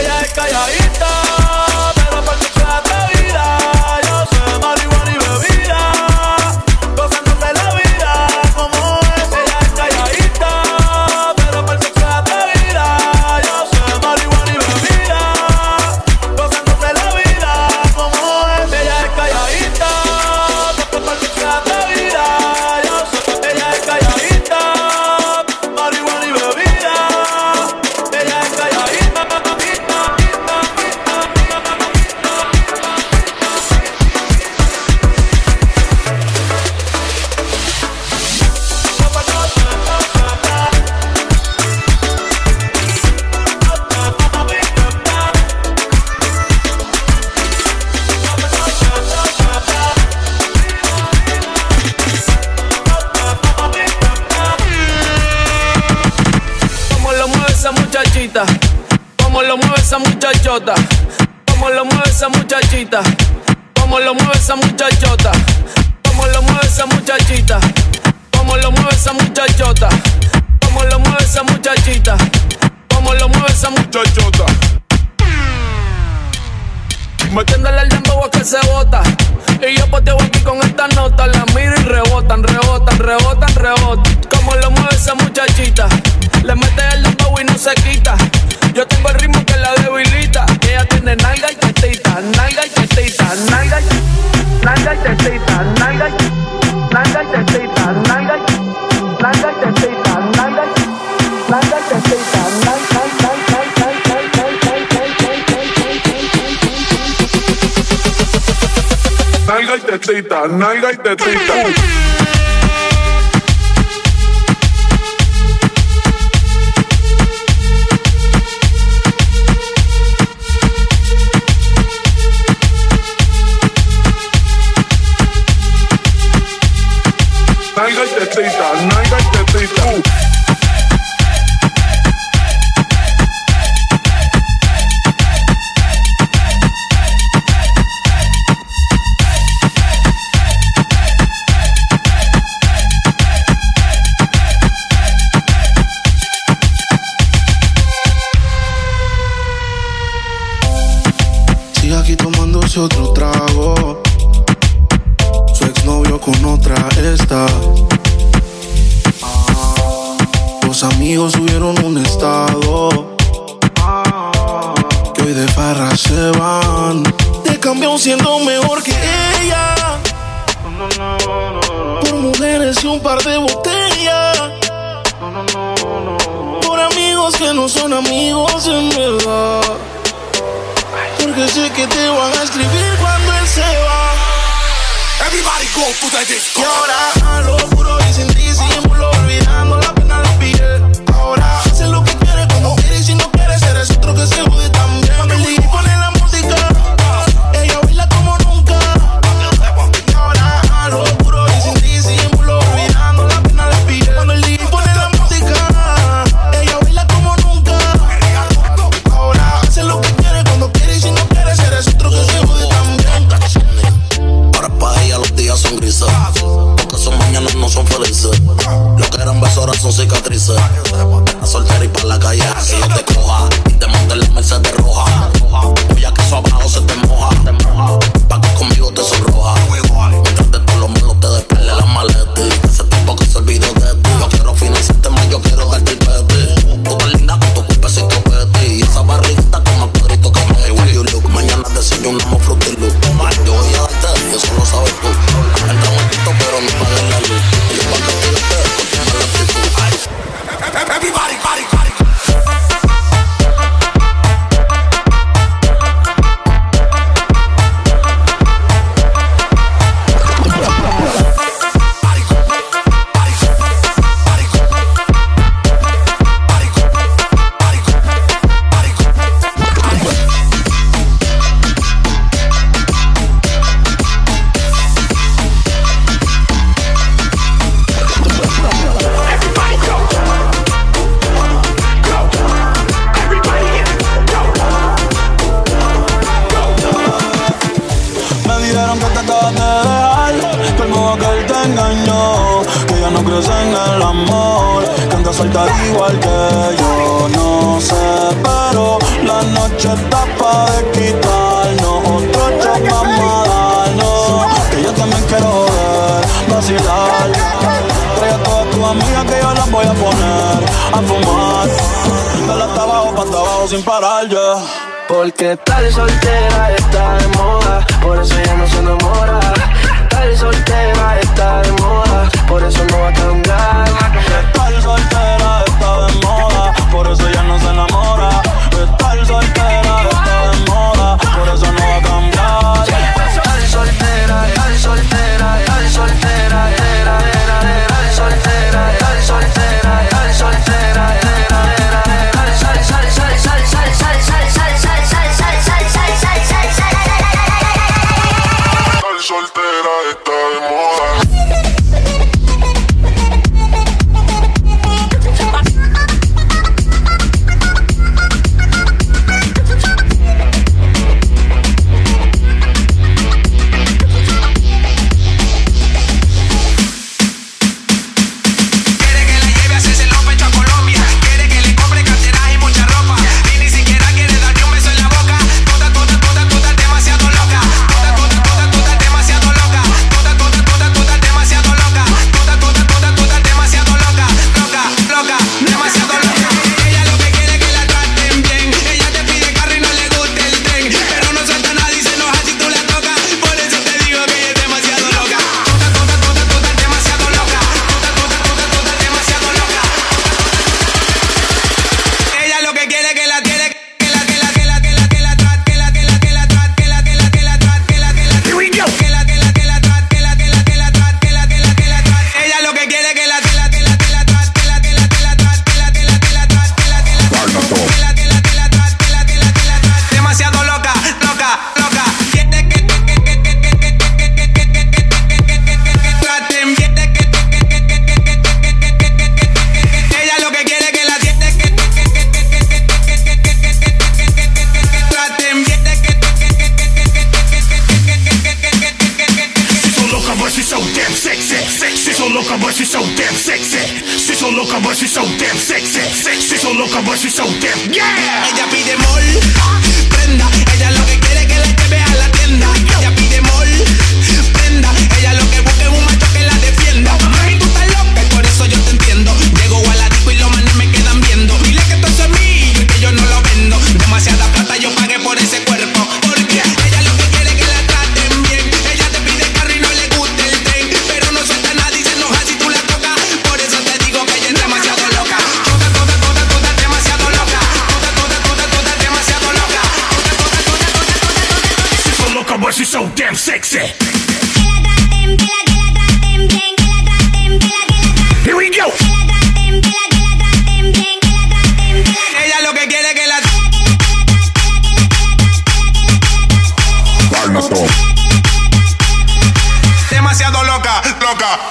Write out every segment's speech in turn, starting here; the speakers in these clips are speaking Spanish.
ella es calladita. Muchachota. Como lo mueve esa muchachita. Como lo mueve esa muchachota. Como lo mueve esa muchachita. Como lo mueve esa muchachota. Como lo mueve esa muchachita. Como lo mueve esa muchachota. Metiéndole el dembow a que se bota. Y yo poteo aquí con esta nota. La miro y rebotan, rebotan, rebotan, rebotan. Como lo mueve esa muchachita. Le mete el dembow y no se quita. Yo tengo el ritmo que la debilita. Ella tiene nalga y tetita, nalga y tetita, nalga y nalga y tetita, nalga y nalga y tetita, nalga y nalga y tetita, nalga y nalga y nalga Nalga y tetita, nalga y tetita. Tetita, nalga y tetita. Sigue se van. Te cambió siendo mejor que ella. Por mujeres y un par de botellas. Por amigos que no son amigos en verdad. Porque sé que te van a escribir cuando él se va. Everybody go to the disco. Y ahora a lo ya crees en el amor, que andas suelta igual que yo. No sé, pero la noche está pa' de quitarnos, otro shot vamos a que yo también quiero ver, vacilar. Trae a todas tus amigas que yo las voy a poner a fumar, dale hasta abajo, pa' hasta abajo sin parar ya. Porque tal soltera está de moda, por eso ella no se enamora. Soltera está de moda, por eso no va a cambiar.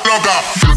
Loca.